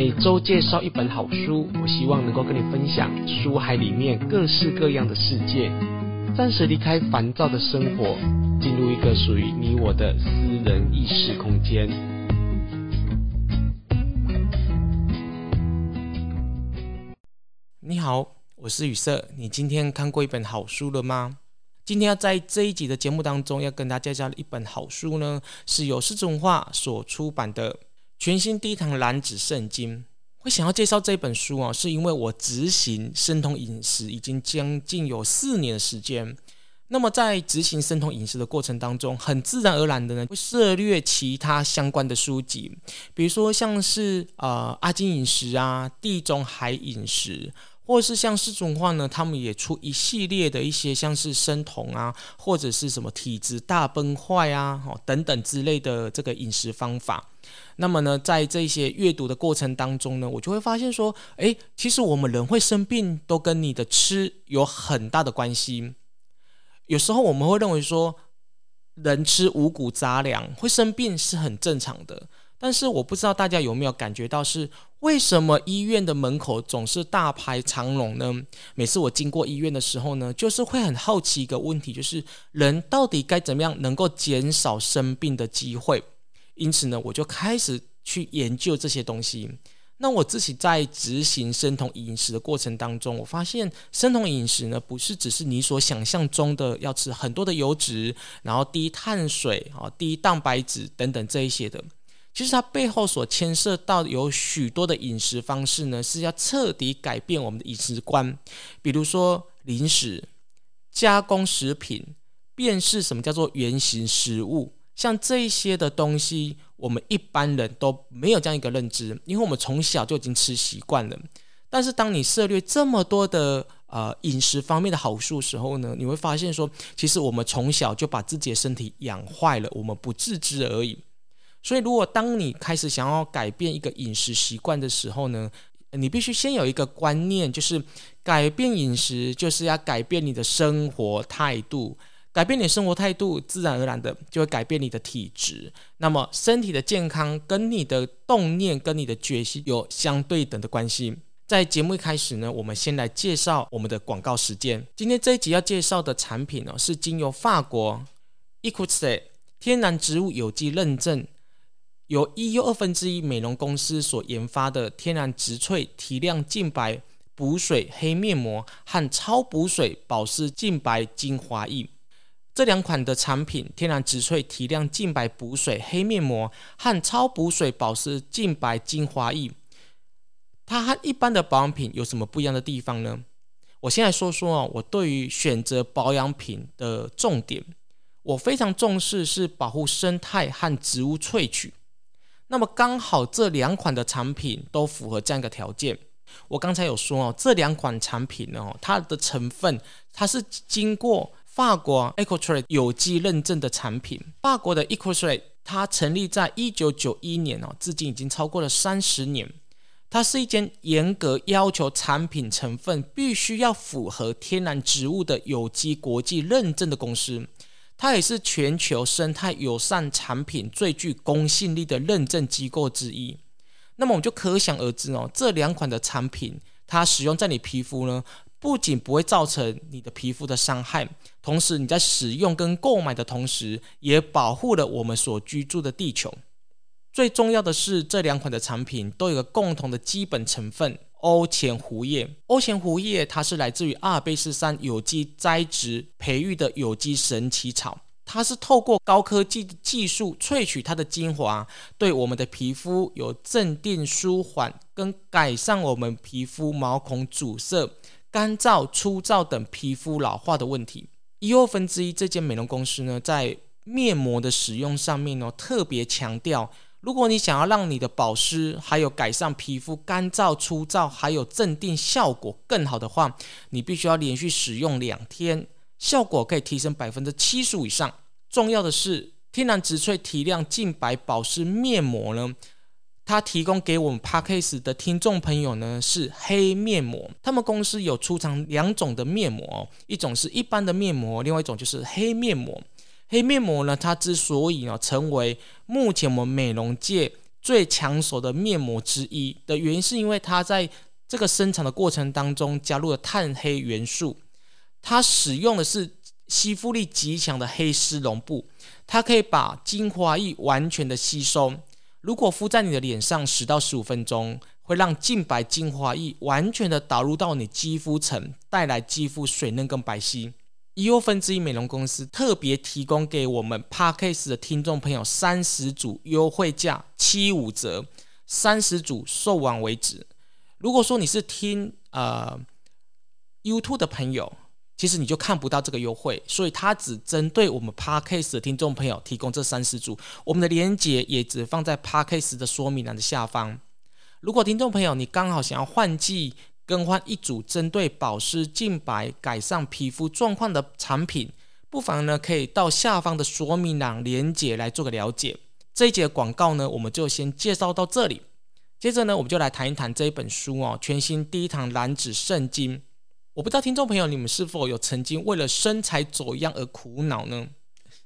每周介绍一本好书，我希望能够跟你分享书海里面各式各样的世界，暂时离开烦躁的生活，进入一个属于你我的私人意识空间。你好，我是雨色，你今天看过一本好书了吗？今天要在这一集的节目当中，要跟大家介绍的一本好书呢，是由狮子文化所出版的。全新第一堂燃脂圣经，会想要介绍这本书啊，是因为我执行生酮饮食已经将近有四年的时间。那么在执行生酮饮食的过程当中，很自然而然的呢，会涉猎其他相关的书籍，比如说像是呃阿金饮食啊、地中海饮食。或者是像狮子文化呢，他们也出一系列的一些像是生酮啊，或者是什么体质大崩坏啊，哦等等之类的这个饮食方法。那么呢，在这些阅读的过程当中呢，我就会发现说，诶，其实我们人会生病，都跟你的吃有很大的关系。有时候我们会认为说，人吃五谷杂粮会生病是很正常的。但是我不知道大家有没有感觉到，是为什么医院的门口总是大排长龙呢？每次我经过医院的时候呢，就是会很好奇一个问题，就是人到底该怎么样能够减少生病的机会？因此呢，我就开始去研究这些东西。那我自己在执行生酮饮食的过程当中，我发现生酮饮食呢，不是只是你所想象中的要吃很多的油脂，然后低碳水啊、低蛋白质等等这一些的。其实它背后所牵涉到有许多的饮食方式呢，是要彻底改变我们的饮食观。比如说零食、加工食品、辨识什么叫做原型食物，像这一些的东西，我们一般人都没有这样一个认知，因为我们从小就已经吃习惯了。但是当你涉猎这么多的呃饮食方面的好处时候呢，你会发现说，其实我们从小就把自己的身体养坏了，我们不自知而已。所以，如果当你开始想要改变一个饮食习惯的时候呢，你必须先有一个观念，就是改变饮食就是要改变你的生活态度。改变你的生活态度，自然而然的就会改变你的体质。那么，身体的健康跟你的动念、跟你的决心有相对等的关系。在节目一开始呢，我们先来介绍我们的广告时间。今天这一集要介绍的产品呢，是经由法国 Ecouste 天然植物有机认证。由 EU 二分之一美容公司所研发的天然植萃提亮净白补水黑面膜和超补水保湿净白精华液，这两款的产品，天然植萃提亮净白补水黑面膜和超补水保湿净白精华液，它和一般的保养品有什么不一样的地方呢？我先来说说啊，我对于选择保养品的重点，我非常重视是保护生态和植物萃取。那么刚好这两款的产品都符合这样一个条件。我刚才有说哦，这两款产品呢，它的成分它是经过法国 Ecotrade 有机认证的产品。法国的 Ecotrade 它成立在一九九一年哦，至今已经超过了三十年。它是一间严格要求产品成分必须要符合天然植物的有机国际认证的公司。它也是全球生态友善产品最具公信力的认证机构之一。那么我们就可想而知哦，这两款的产品，它使用在你皮肤呢，不仅不会造成你的皮肤的伤害，同时你在使用跟购买的同时，也保护了我们所居住的地球。最重要的是，这两款的产品都有个共同的基本成分。欧前胡叶，欧前胡叶，它是来自于阿尔卑斯山有机栽植培育的有机神奇草，它是透过高科技技术萃取它的精华，对我们的皮肤有镇定、舒缓跟改善我们皮肤毛孔阻塞、干燥、粗糙等皮肤老化的问题。一二分之一这间美容公司呢，在面膜的使用上面呢，特别强调。如果你想要让你的保湿，还有改善皮肤干燥、粗糙，还有镇定效果更好的话，你必须要连续使用两天，效果可以提升百分之七十五以上。重要的是，天然植萃提亮净白保湿面膜呢，它提供给我们 Podcast 的听众朋友呢是黑面膜。他们公司有出厂两种的面膜，一种是一般的面膜，另外一种就是黑面膜。黑面膜呢，它之所以呢成为目前我们美容界最抢手的面膜之一的原因，是因为它在这个生产的过程当中加入了碳黑元素，它使用的是吸附力极强的黑丝绒布，它可以把精华液完全的吸收。如果敷在你的脸上十到十五分钟，会让净白精华液完全的导入到你肌肤层，带来肌肤水嫩跟白皙。EO 分之一美容公司特别提供给我们 Podcast 的听众朋友三十组优惠价七五折，三十组售完为止。如果说你是听呃 YouTube 的朋友，其实你就看不到这个优惠，所以它只针对我们 Podcast 的听众朋友提供这三十组。我们的链接也只放在 Podcast 的说明栏的下方。如果听众朋友你刚好想要换季，更换一组针对保湿、净白、改善皮肤状况的产品，不妨呢可以到下方的说明栏链接来做个了解。这一节广告呢，我们就先介绍到这里。接着呢，我们就来谈一谈这一本书哦，全新第一堂燃脂圣经。我不知道听众朋友你们是否有曾经为了身材走样而苦恼呢？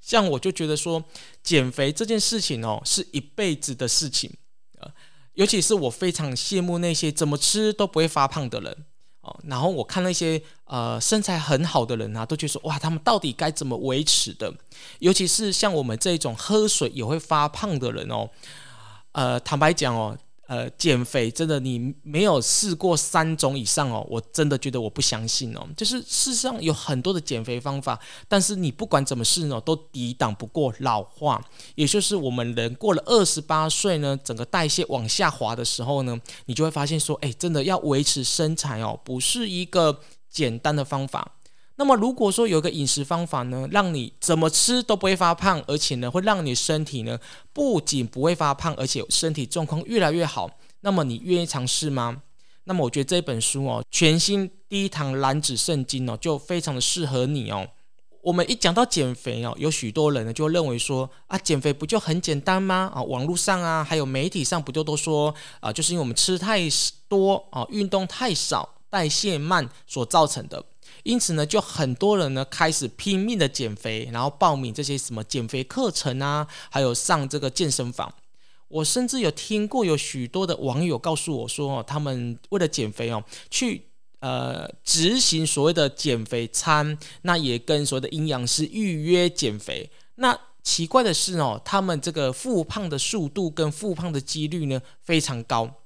像我就觉得说，减肥这件事情哦，是一辈子的事情。呃尤其是我非常羡慕那些怎么吃都不会发胖的人哦，然后我看那些呃身材很好的人啊，都觉得说哇，他们到底该怎么维持的？尤其是像我们这种喝水也会发胖的人哦，呃，坦白讲哦。呃，减肥真的，你没有试过三种以上哦，我真的觉得我不相信哦。就是事实上有很多的减肥方法，但是你不管怎么试呢，都抵挡不过老化。也就是我们人过了二十八岁呢，整个代谢往下滑的时候呢，你就会发现说，哎，真的要维持身材哦，不是一个简单的方法。那么如果说有个饮食方法呢，让你怎么吃都不会发胖，而且呢会让你身体呢不仅不会发胖，而且身体状况越来越好，那么你愿意尝试吗？那么我觉得这本书哦，全新第一堂燃脂圣经哦，就非常的适合你哦。我们一讲到减肥哦，有许多人呢就认为说啊，减肥不就很简单吗？啊，网络上啊，还有媒体上不就都说啊，就是因为我们吃太多啊，运动太少，代谢慢所造成的。因此呢，就很多人呢开始拼命的减肥，然后报名这些什么减肥课程啊，还有上这个健身房。我甚至有听过有许多的网友告诉我说，哦，他们为了减肥哦，去呃执行所谓的减肥餐，那也跟所谓的营养师预约减肥。那奇怪的是哦，他们这个复胖的速度跟复胖的几率呢非常高，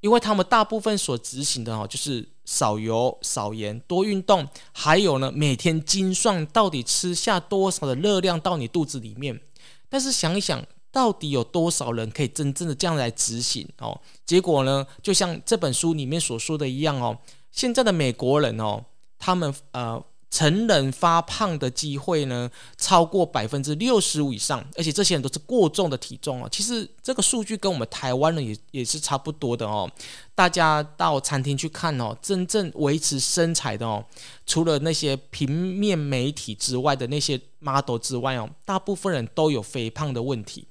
因为他们大部分所执行的哦就是。少油、少盐、多运动，还有呢，每天精算到底吃下多少的热量到你肚子里面。但是想一想，到底有多少人可以真正的这样来执行哦？结果呢，就像这本书里面所说的一样哦，现在的美国人哦，他们呃。成人发胖的机会呢，超过百分之六十五以上，而且这些人都是过重的体重哦。其实这个数据跟我们台湾人也也是差不多的哦。大家到餐厅去看哦，真正维持身材的哦，除了那些平面媒体之外的那些 model 之外哦，大部分人都有肥胖的问题。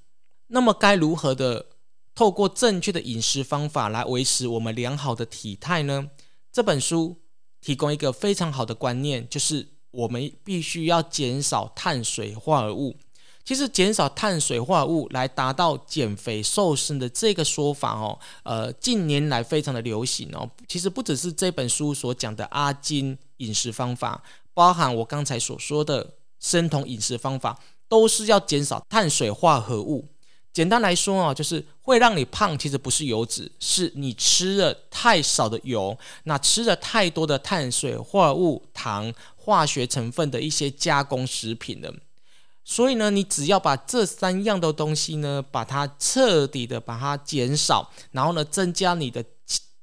那么该如何的透过正确的饮食方法来维持我们良好的体态呢？这本书。提供一个非常好的观念，就是我们必须要减少碳水化合物。其实减少碳水化合物来达到减肥瘦身的这个说法哦，呃，近年来非常的流行哦。其实不只是这本书所讲的阿金饮食方法，包含我刚才所说的生酮饮食方法，都是要减少碳水化合物。简单来说啊，就是会让你胖，其实不是油脂，是你吃了太少的油，那吃了太多的碳水化合物、糖、化学成分的一些加工食品了。所以呢，你只要把这三样的东西呢，把它彻底的把它减少，然后呢，增加你的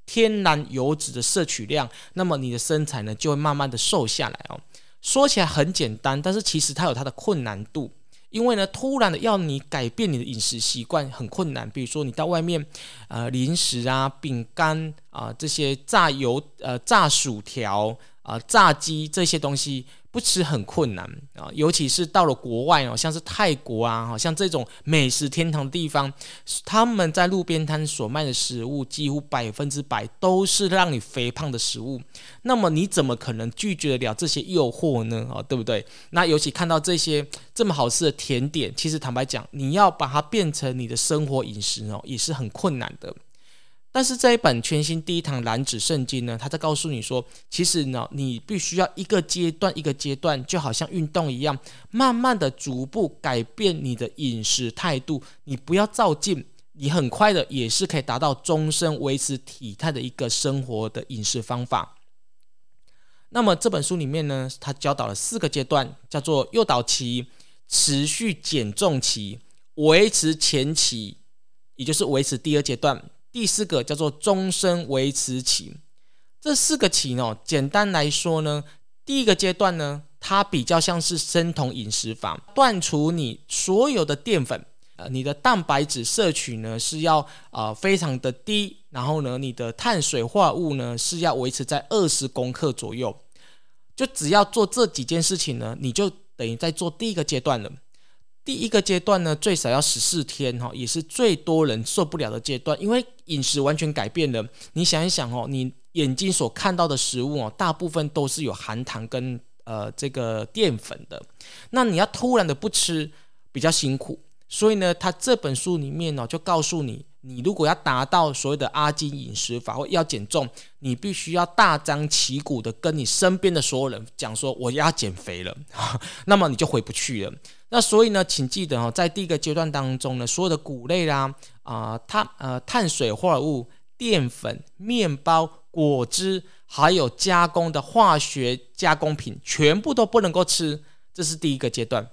天然油脂的摄取量，那么你的身材呢，就会慢慢的瘦下来哦。说起来很简单，但是其实它有它的困难度。因为呢，突然的要你改变你的饮食习惯很困难。比如说，你到外面，呃，零食啊、饼干啊这些炸油、呃炸薯条啊、炸鸡这些东西不吃很困难啊，尤其是到了国外哦，像是泰国啊，好像这种美食天堂的地方，他们在路边摊所卖的食物，几乎百分之百都是让你肥胖的食物。那么你怎么可能拒绝得了这些诱惑呢？啊，对不对？那尤其看到这些这么好吃的甜点，其实坦白讲，你要把它变成你的生活饮食哦，也是很困难的。但是这一本全新第一堂燃脂圣经呢，它在告诉你说，其实呢，你必须要一个阶段一个阶段，就好像运动一样，慢慢的逐步改变你的饮食态度。你不要照进，你很快的也是可以达到终身维持体态的一个生活的饮食方法。那么这本书里面呢，它教导了四个阶段，叫做诱导期、持续减重期、维持前期，也就是维持第二阶段。第四个叫做终身维持期，这四个期呢，简单来说呢，第一个阶段呢，它比较像是生酮饮食法，断除你所有的淀粉，呃，你的蛋白质摄取呢是要呃非常的低，然后呢，你的碳水化合物呢是要维持在二十公克左右，就只要做这几件事情呢，你就等于在做第一个阶段了。第一个阶段呢，最少要十四天哈，也是最多人受不了的阶段，因为饮食完全改变了。你想一想哦，你眼睛所看到的食物哦，大部分都是有含糖跟呃这个淀粉的。那你要突然的不吃，比较辛苦。所以呢，他这本书里面呢，就告诉你，你如果要达到所谓的阿金饮食法或要减重，你必须要大张旗鼓的跟你身边的所有人讲说，我要减肥了，那么你就回不去了。那所以呢，请记得哦，在第一个阶段当中呢，所有的谷类啦、啊碳呃碳水化合物、淀粉、面包、果汁，还有加工的化学加工品，全部都不能够吃。这是第一个阶段。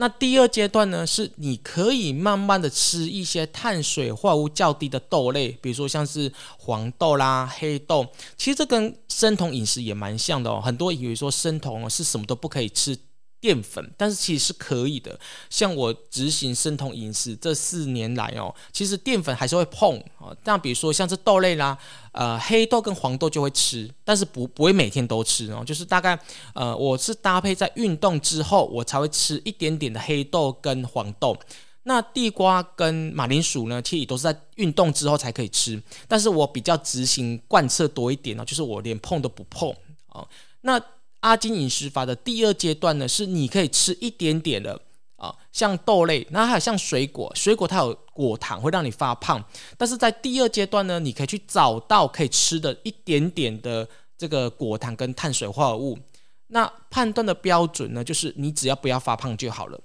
那第二阶段呢，是你可以慢慢的吃一些碳水化合物较低的豆类，比如说像是黄豆啦、黑豆。其实这跟生酮饮食也蛮像的哦。很多以为说生酮是什么都不可以吃。淀粉，但是其实是可以的。像我执行生酮饮食这四年来哦，其实淀粉还是会碰啊。那比如说像是豆类啦，呃，黑豆跟黄豆就会吃，但是不不会每天都吃哦。就是大概呃，我是搭配在运动之后，我才会吃一点点的黑豆跟黄豆。那地瓜跟马铃薯呢，其实也都是在运动之后才可以吃。但是我比较执行贯彻多一点呢，就是我连碰都不碰啊。那阿金饮食法的第二阶段呢，是你可以吃一点点的啊，像豆类，那还有像水果，水果它有果糖会让你发胖，但是在第二阶段呢，你可以去找到可以吃的一点点的这个果糖跟碳水化合物。那判断的标准呢，就是你只要不要发胖就好了。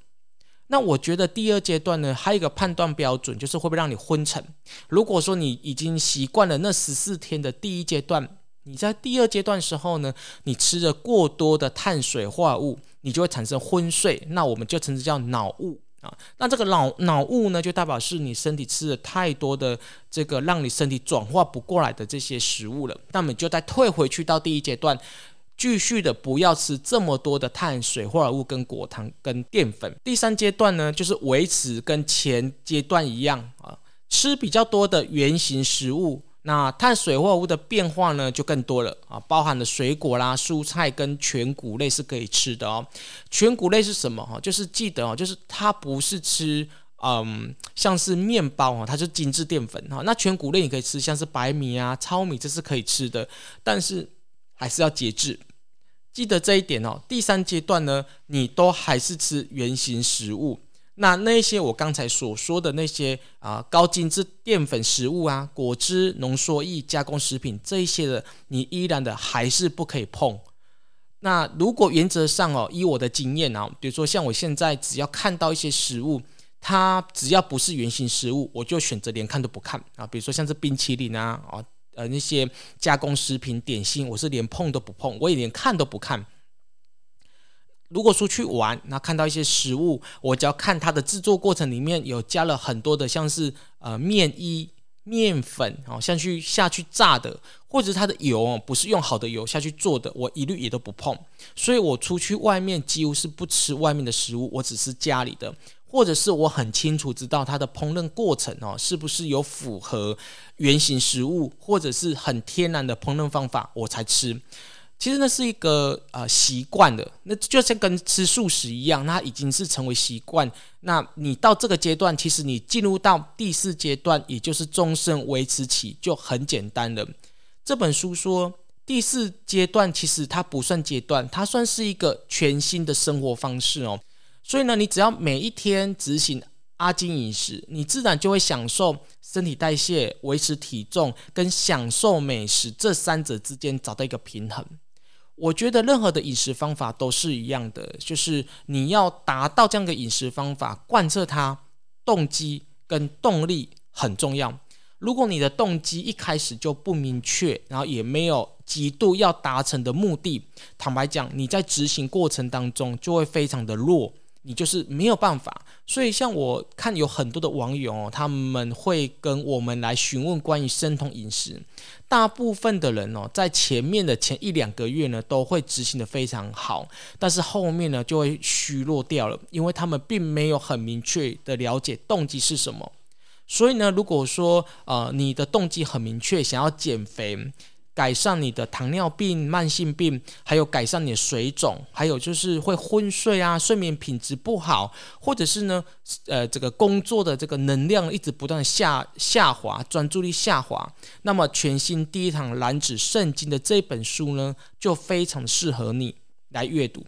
那我觉得第二阶段呢，还有一个判断标准就是会不会让你昏沉。如果说你已经习惯了那十四天的第一阶段。你在第二阶段时候呢，你吃了过多的碳水化合物，你就会产生昏睡，那我们就称之叫脑雾啊。那这个脑脑雾呢，就代表是你身体吃了太多的这个让你身体转化不过来的这些食物了。那么你就再退回去到第一阶段，继续的不要吃这么多的碳水化合物跟果糖跟淀粉。第三阶段呢，就是维持跟前阶段一样啊，吃比较多的原型食物。那碳水化合物的变化呢，就更多了啊，包含了水果啦、蔬菜跟全谷类是可以吃的哦。全谷类是什么哈？就是记得哦，就是它不是吃嗯，像是面包哦，它是精致淀粉哈。那全谷类你可以吃，像是白米啊、糙米，这是可以吃的，但是还是要节制，记得这一点哦。第三阶段呢，你都还是吃原型食物。那那些我刚才所说的那些啊、高精致淀粉食物啊、果汁、浓缩液、加工食品这一些的，你依然的还是不可以碰。那如果原则上哦，以我的经验啊，比如说像我现在只要看到一些食物，它只要不是原型食物，我就选择连看都不看啊。比如说像是冰淇淋啊、啊呃那些加工食品、点心，我是连碰都不碰，我也连看都不看。如果出去玩，那看到一些食物，我只要看它的制作过程里面有加了很多的，像是呃面衣、面粉哦，像去下去炸的，或者它的油哦，不是用好的油下去做的，我一律也都不碰。所以我出去外面几乎是不吃外面的食物，我只吃家里的，或者是我很清楚知道它的烹饪过程哦，是不是有符合原型食物，或者是很天然的烹饪方法，我才吃。其实那是一个呃习惯的，那就像跟吃素食一样，那已经是成为习惯。那你到这个阶段，其实你进入到第四阶段，也就是终身维持期，就很简单了。这本书说，第四阶段其实它不算阶段，它算是一个全新的生活方式哦。所以呢，你只要每一天执行阿金饮食，你自然就会享受身体代谢、维持体重跟享受美食这三者之间找到一个平衡。我觉得任何的饮食方法都是一样的，就是你要达到这样的饮食方法，贯彻它，动机跟动力很重要。如果你的动机一开始就不明确，然后也没有极度要达成的目的，坦白讲，你在执行过程当中就会非常的弱。你就是没有办法，所以像我看有很多的网友哦，他们会跟我们来询问关于生酮饮食。大部分的人哦，在前面的前一两个月呢，都会执行得非常好，但是后面呢就会虚弱掉了，因为他们并没有很明确的了解动机是什么。所以呢，如果说呃你的动机很明确，想要减肥。改善你的糖尿病、慢性病，还有改善你的水肿，还有就是会昏睡啊，睡眠品质不好，或者是呢，呃，这个工作的这个能量一直不断下下滑，专注力下滑，那么全新第一堂燃脂圣经的这本书呢，就非常适合你来阅读。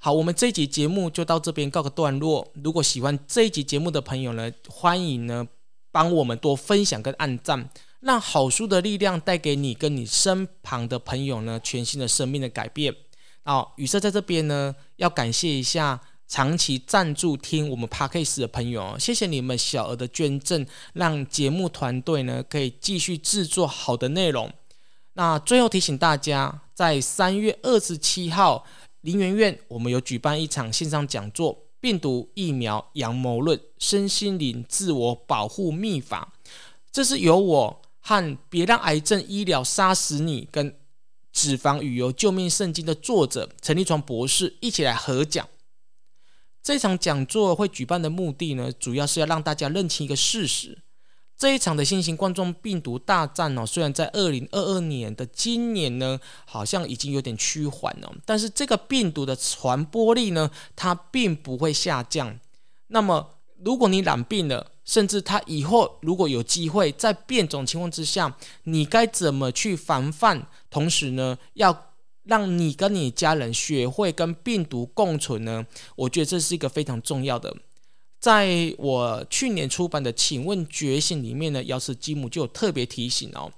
好，我们这一集节目就到这边告个段落。如果喜欢这一集节目的朋友呢，欢迎呢帮我们多分享跟按赞。让好书的力量带给你跟你身旁的朋友呢，全新的生命的改变。好，雨色在这边呢，要感谢一下长期赞助听我们 Podcast 的朋友，谢谢你们小额的捐赠，让节目团队呢可以继续制作好的内容。那最后提醒大家，在三月二十七号，林园院我们有举办一场线上讲座，病毒疫苗阳谋论，身心灵自我保护秘法，这是由我。和别让癌症医疗杀死你跟脂肪与油救命圣经的作者陈立传博士一起来合讲。这场讲座会举办的目的呢，主要是要让大家认清一个事实：这一场的新型冠状病毒大战哦，虽然在二零二二年的今年呢，好像已经有点趋缓了，但是这个病毒的传播力呢，它并不会下降。那么，如果你染病了，甚至他以后如果有机会在变种情况之下，你该怎么去防范？同时呢，要让你跟你家人学会跟病毒共存呢？我觉得这是一个非常重要的。在我去年出版的《请问觉醒》里面呢，瑶池金母就有特别提醒哦，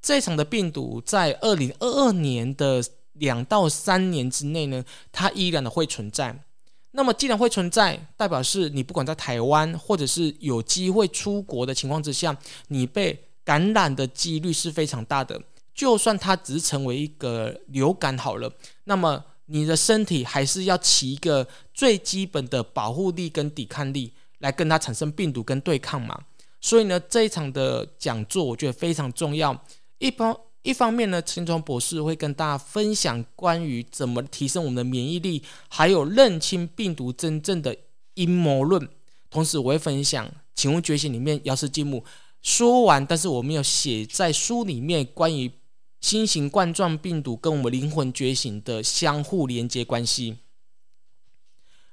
这场的病毒在二零二二年的两到三年之内呢，它依然的会存在。那么，既然会存在，代表是你不管在台湾，或者是有机会出国的情况之下，你被感染的几率是非常大的。就算它只是成为一个流感好了，那么你的身体还是要起一个最基本的保护力跟抵抗力，来跟它产生病毒跟对抗嘛。所以呢，这一场的讲座我觉得非常重要。一般。一方面呢，陈传博士会跟大家分享关于怎么提升我们的免疫力，还有认清病毒真正的阴谋论。同时，我会分享《请问觉醒》里面瑶池金母说完，但是我没有写在书里面关于新型冠状病毒跟我们灵魂觉醒的相互连接关系。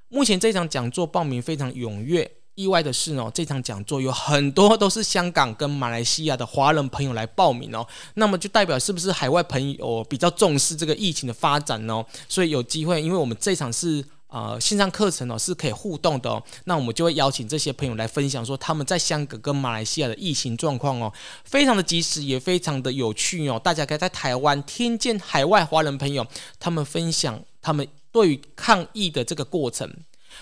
目前这场讲座报名非常踊跃。意外的是呢，这场讲座有很多都是香港跟马来西亚的华人朋友来报名哦。那么就代表是不是海外朋友比较重视这个疫情的发展呢？所以有机会，因为我们这场是呃线上课程哦，是可以互动的哦。那我们就会邀请这些朋友来分享说他们在香港跟马来西亚的疫情状况哦，非常的及时，也非常的有趣哦。大家可以在台湾听见海外华人朋友他们分享他们对于抗疫的这个过程。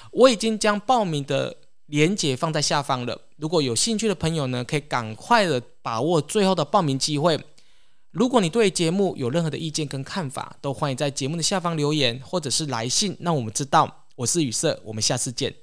我已经将报名的。连接放在下方了，如果有兴趣的朋友呢，可以赶快的把握最后的报名机会。如果你对节目有任何的意见跟看法，都欢迎在节目的下方留言或者是来信，让我们知道。我是雨色，我们下次见。